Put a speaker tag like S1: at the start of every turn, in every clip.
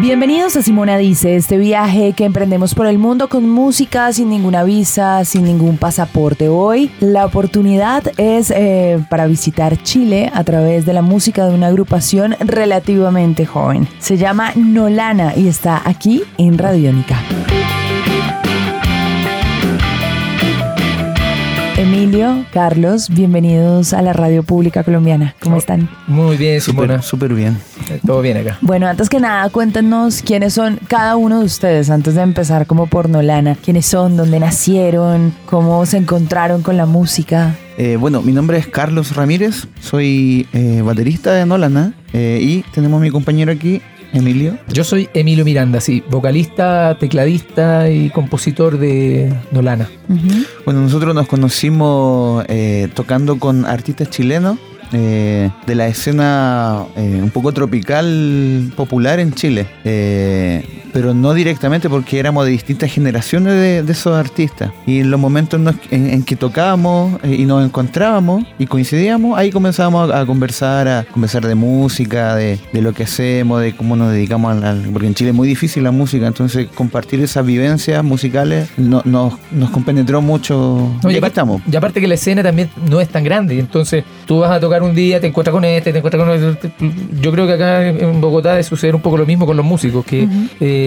S1: Bienvenidos a Simona Dice, este viaje que emprendemos por el mundo con música, sin ninguna visa, sin ningún pasaporte. Hoy la oportunidad es eh, para visitar Chile a través de la música de una agrupación relativamente joven. Se llama Nolana y está aquí en Radiónica. Emilio, Carlos, bienvenidos a la Radio Pública Colombiana. ¿Cómo están?
S2: Muy bien, Simona.
S3: Súper bien.
S2: Todo bien acá.
S1: Bueno, antes que nada, cuéntenos quiénes son cada uno de ustedes, antes de empezar como por Nolana. ¿Quiénes son? ¿Dónde nacieron? ¿Cómo se encontraron con la música?
S3: Eh, bueno, mi nombre es Carlos Ramírez, soy eh, baterista de Nolana eh, y tenemos a mi compañero aquí, Emilio.
S2: Yo soy Emilio Miranda, sí, vocalista, tecladista y compositor de Nolana.
S3: Bueno, nosotros nos conocimos eh, tocando con artistas chilenos eh, de la escena eh, un poco tropical popular en Chile. Pero no directamente porque éramos de distintas generaciones de, de esos artistas. Y en los momentos nos- en, en que tocábamos eh, y nos encontrábamos y coincidíamos, ahí comenzábamos a, a conversar, a conversar de música, de, de lo que hacemos, de cómo nos dedicamos al, al- Porque en Chile es muy difícil la música, entonces compartir esas vivencias musicales no- nos, nos compenetró mucho.
S2: No,
S3: y
S2: aparte,
S3: estamos.
S2: y aparte que la escena también no es tan grande. Entonces tú vas a tocar un día, te encuentras con este, te encuentras con este. Yo creo que acá en Bogotá debe suceder un poco lo mismo con los músicos, que eh,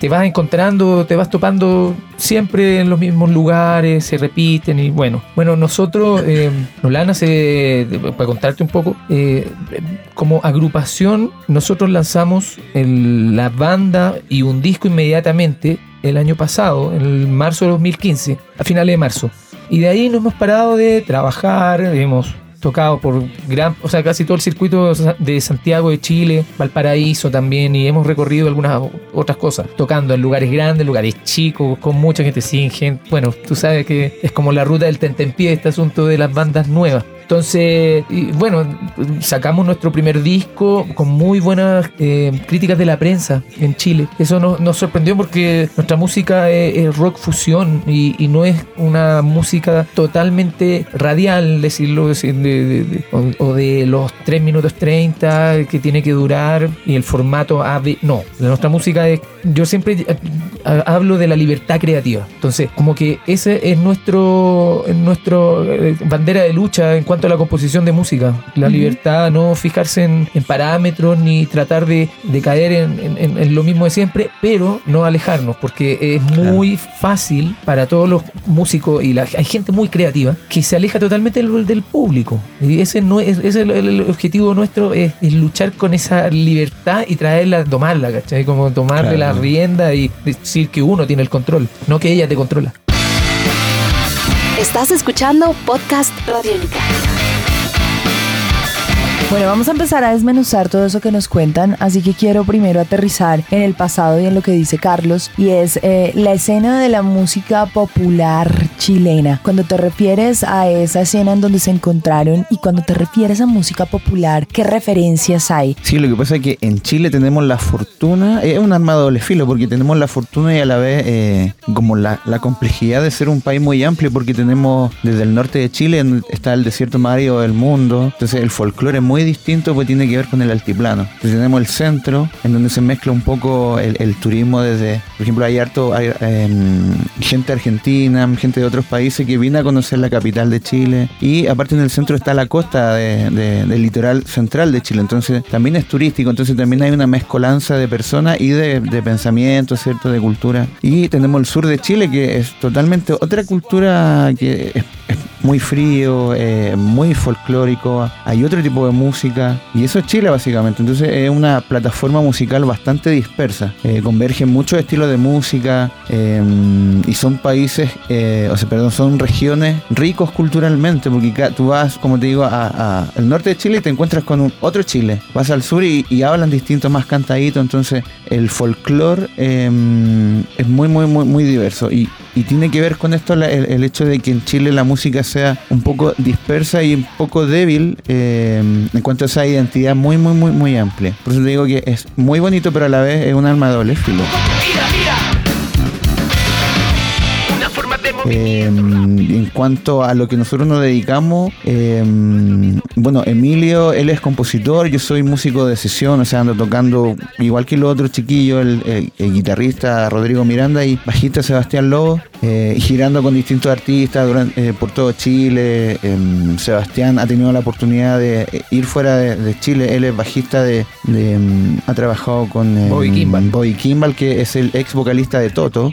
S2: te vas encontrando, te vas topando siempre en los mismos lugares, se repiten y bueno. Bueno, nosotros, eh, Nolana, se, para contarte un poco, eh, como agrupación, nosotros lanzamos el- la banda y un disco inmediatamente el año pasado, en marzo de 2015, a finales de marzo. Y de ahí no hemos parado de trabajar, hemos tocado por gran, o sea, casi todo el circuito de Santiago de Chile, Valparaíso también, y hemos recorrido algunas otras cosas, tocando en lugares grandes, lugares chicos, con mucha gente, sin gente. Bueno, tú sabes que es como la ruta del tentempié, este asunto de las bandas nuevas. Entonces, y bueno, sacamos nuestro primer disco con muy buenas eh, críticas de la prensa en Chile. Eso nos, nos sorprendió porque nuestra música es, rock fusión y, y no es una música totalmente radial, decirlo, decir, de- o de los 3 minutos 30 que tiene que durar y el formato AB. No, nuestra música es. Yo siempre eh, hablo de la libertad creativa. Entonces, como que ese es nuestro, nuestro eh, bandera de lucha en cuanto a la composición de música. La libertad, no fijarse en, en parámetros ni tratar de, de caer en, en- en- en lo mismo de siempre, pero no alejarnos, porque es muy fácil para todos los músicos y la, hay gente muy creativa que se aleja totalmente del, del público. Y ese no es, ese es el, el objetivo nuestro, es, es luchar con esa libertad y traerla, domarla, ¿cachai? Como tomarle
S3: Claro.
S2: la rienda y decir que uno tiene el control, no que ella te controla.
S4: Estás escuchando Podcast Radiónica.
S1: Bueno, vamos a empezar a desmenuzar todo eso que nos cuentan, así que quiero primero aterrizar en el pasado y en lo que dice Carlos, y es eh, la escena de la música popular chilena. Cuando te refieres a esa escena en donde se encontraron y cuando te refieres a música popular, ¿qué referencias hay?
S3: Sí, lo que pasa es que en Chile tenemos la fortuna, es un arma de doble filo, porque tenemos la fortuna y a la vez eh, como la, la complejidad de ser un país muy amplio, porque tenemos desde el norte de Chile está el desierto más del mundo, entonces el folclore es muy distinto porque tiene que ver con el altiplano. Tenemos el centro, en donde se mezcla un poco el, turismo desde, por ejemplo, hay harto, hay em, gente argentina, gente de otros países que viene a conocer la capital de Chile, y aparte en el centro está la costa de- de- del litoral central de Chile, entonces también es turístico, entonces también hay una mezcolanza de personas y de, de pensamientos, ¿cierto? De cultura. Y tenemos el sur de Chile que es totalmente otra cultura que es, es muy frío, eh, muy folclórico, hay otro tipo de música y eso es Chile básicamente, entonces es una plataforma musical bastante dispersa, eh, convergen muchos estilos de música eh, y son países, eh, o sea, perdón, son regiones ricos culturalmente, porque tú vas, como te digo, a- a- al norte de Chile y te encuentras con un- otro Chile, vas al sur y, hablan distinto, más cantadito, entonces el folclore eh, es muy, muy, muy, muy diverso. Y, tiene que ver con esto el hecho de que en Chile la música se sea un poco dispersa y un poco débil eh, en cuanto a esa identidad muy, muy, muy, muy amplia. Por eso te digo que es muy bonito, pero a la vez es un arma doble filo. Eh, en cuanto a lo que nosotros nos dedicamos, eh, bueno, Emilio, él es compositor, yo soy músico de sesión, o sea, ando tocando igual que los otros chiquillos, el, guitarrista Rodrigo Miranda y bajista Sebastián Lobo, eh, girando con distintos artistas durante, por todo Chile. Em, Sebastián ha tenido la oportunidad de ir fuera de, Chile, él es bajista de, em, ha trabajado con em,
S2: Bobby
S3: Kimball. que es el ex vocalista de Toto,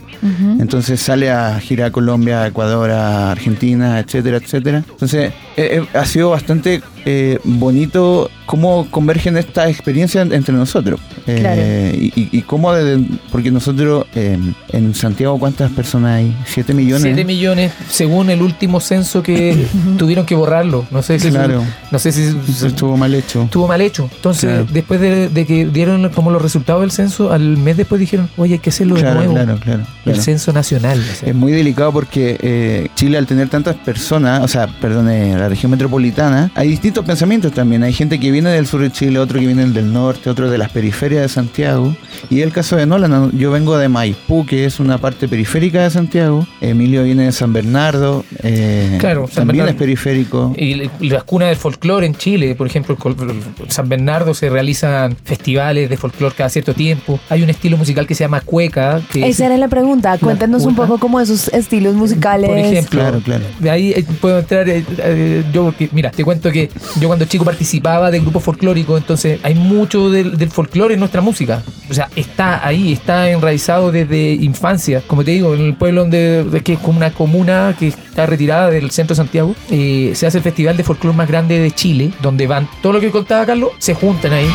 S3: entonces sale a girar a Colombia Ecuador, Argentina, etcétera, etcétera. Entonces, eh, eh, ha sido bastante eh, bonito cómo convergen estas experiencias entre nosotros. Eh, y, cómo, desde, porque nosotros eh, en Santiago, ¿cuántas personas hay? ¿Siete millones?
S2: Siete millones, según el último censo que tuvieron que borrarlo. No sé si,
S3: claro.
S2: no sé si
S3: estuvo mal hecho.
S2: Estuvo mal hecho. Entonces, después de, que dieron como los resultados del censo, al mes después dijeron, oye, hay que hacerlo de nuevo.
S3: Claro, claro,
S2: El censo nacional.
S3: Es muy delicado porque Chile, al tener tantas personas, o sea, perdón, la región metropolitana, hay distintos pensamientos también. Hay gente que viene del sur de Chile, otro que viene del norte, otro de las periferias de Santiago. Y el caso de Nolan, yo vengo de Maipú, que es una parte periférica de Santiago. Emilio viene de San Bernardo, eh,
S2: claro,
S3: también es periférico.
S2: Y, las cunas del folclore en Chile, por ejemplo, en San Bernardo se realizan festivales de folclore cada cierto tiempo. Hay un estilo musical que se llama cueca.
S1: Esa era la pregunta. Cuéntanos un poco cómo esos estilos musicales.
S2: Por ejemplo,
S3: claro, claro.
S2: de ahí eh, puedo entrar. Eh, yo, mira, te cuento que yo cuando chico participaba de grupos folclóricos, entonces hay mucho del, folclore en nuestra música. O sea, está ahí, está enraizado desde infancia. Como te digo, en el pueblo donde, que es como una comuna que está retirada del centro de Santiago, eh, se hace el festival de folclore más grande de Chile, donde van todo lo que contaba Carlos, se juntan ahí.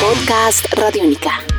S4: Podcast Radiónica.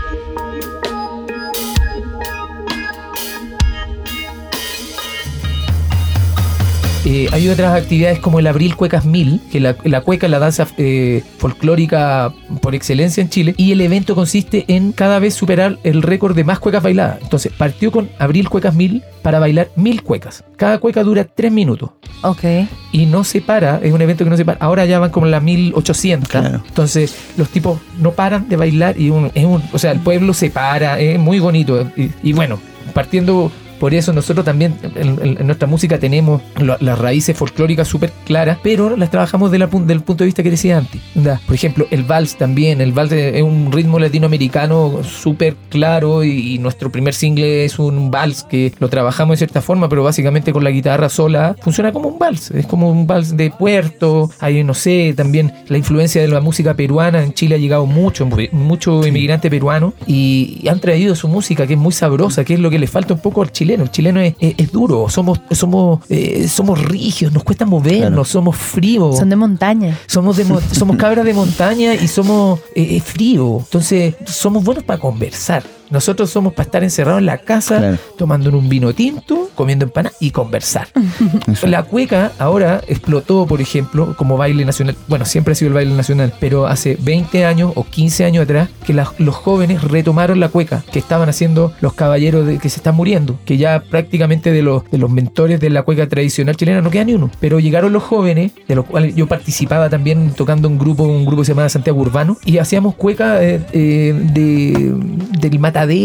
S2: Eh, hay otras actividades como el Abril Cuecas Mil, que la, la cueca es la danza eh, folclórica por excelencia en Chile, y el evento consiste en cada vez superar el récord de más cuecas bailadas. Entonces, partió con Abril Cuecas Mil para bailar mil cuecas. Cada cueca dura tres minutos.
S1: Ok.
S2: Y no se para, es un evento que no se para. Ahora ya van como la 1800. Claro. Entonces, los tipos no paran de bailar y un, es un, o sea, el pueblo se para, es muy bonito. y bueno, partiendo por eso nosotros también en, nuestra música tenemos las raíces folclóricas súper claras, pero las trabajamos desde el punto de vista que decía antes. Por ejemplo, el vals también. El vals es un ritmo latinoamericano súper claro y, nuestro primer single es un vals que lo trabajamos de cierta forma, pero básicamente con la guitarra sola funciona como un vals. Es como un vals de puerto. Hay, no sé, también la influencia de la música peruana. En Chile ha llegado mucho, mucho inmigrante peruano y han traído su música que es muy sabrosa, que es lo que le falta un poco al chileno el chileno es, duro, somos, somos, eh, somos rígidos, nos cuesta movernos, somos fríos.
S1: Son de montaña.
S2: Somos, de, somos cabras de montaña y somos eh, fríos. Entonces, somos buenos para conversar. Nosotros somos para estar encerrados en la casa, tomando un vino tinto, comiendo empanadas y conversar. la cueca ahora explotó, por ejemplo, como baile nacional. Bueno, siempre ha sido el baile nacional, pero hace 20 años o 15 años atrás que los jóvenes retomaron la cueca que estaban haciendo los caballeros de, que se están muriendo, que ya prácticamente de los, de los mentores de la cueca tradicional chilena no queda ni uno. Pero llegaron los jóvenes, de los cuales yo participaba también tocando un grupo, un grupo que se llamaba Santiago Urbano, y hacíamos cueca eh, eh, de, del matadero, de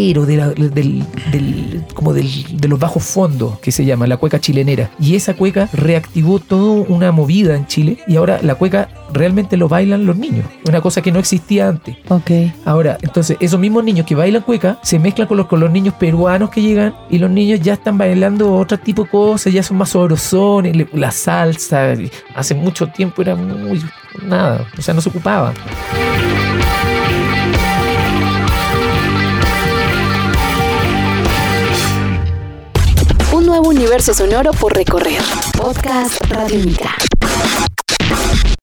S2: del, del, como del, de los bajos fondos, que se llama la cueca chilenera. Y esa cueca reactivó toda una movida en Chile y ahora la cueca realmente lo bailan los niños. Una cosa que no existía antes.
S1: Ok.
S2: Ahora, entonces, esos mismos niños que bailan cueca se mezclan con los, con los niños peruanos que llegan y los niños ya están bailando otro tipo de cosas, ya son más sabrosones, la salsa. Hace mucho tiempo era muy. nada, o sea, no se ocupaba.
S4: Universo sonoro por recorrer. Podcast Radiónica.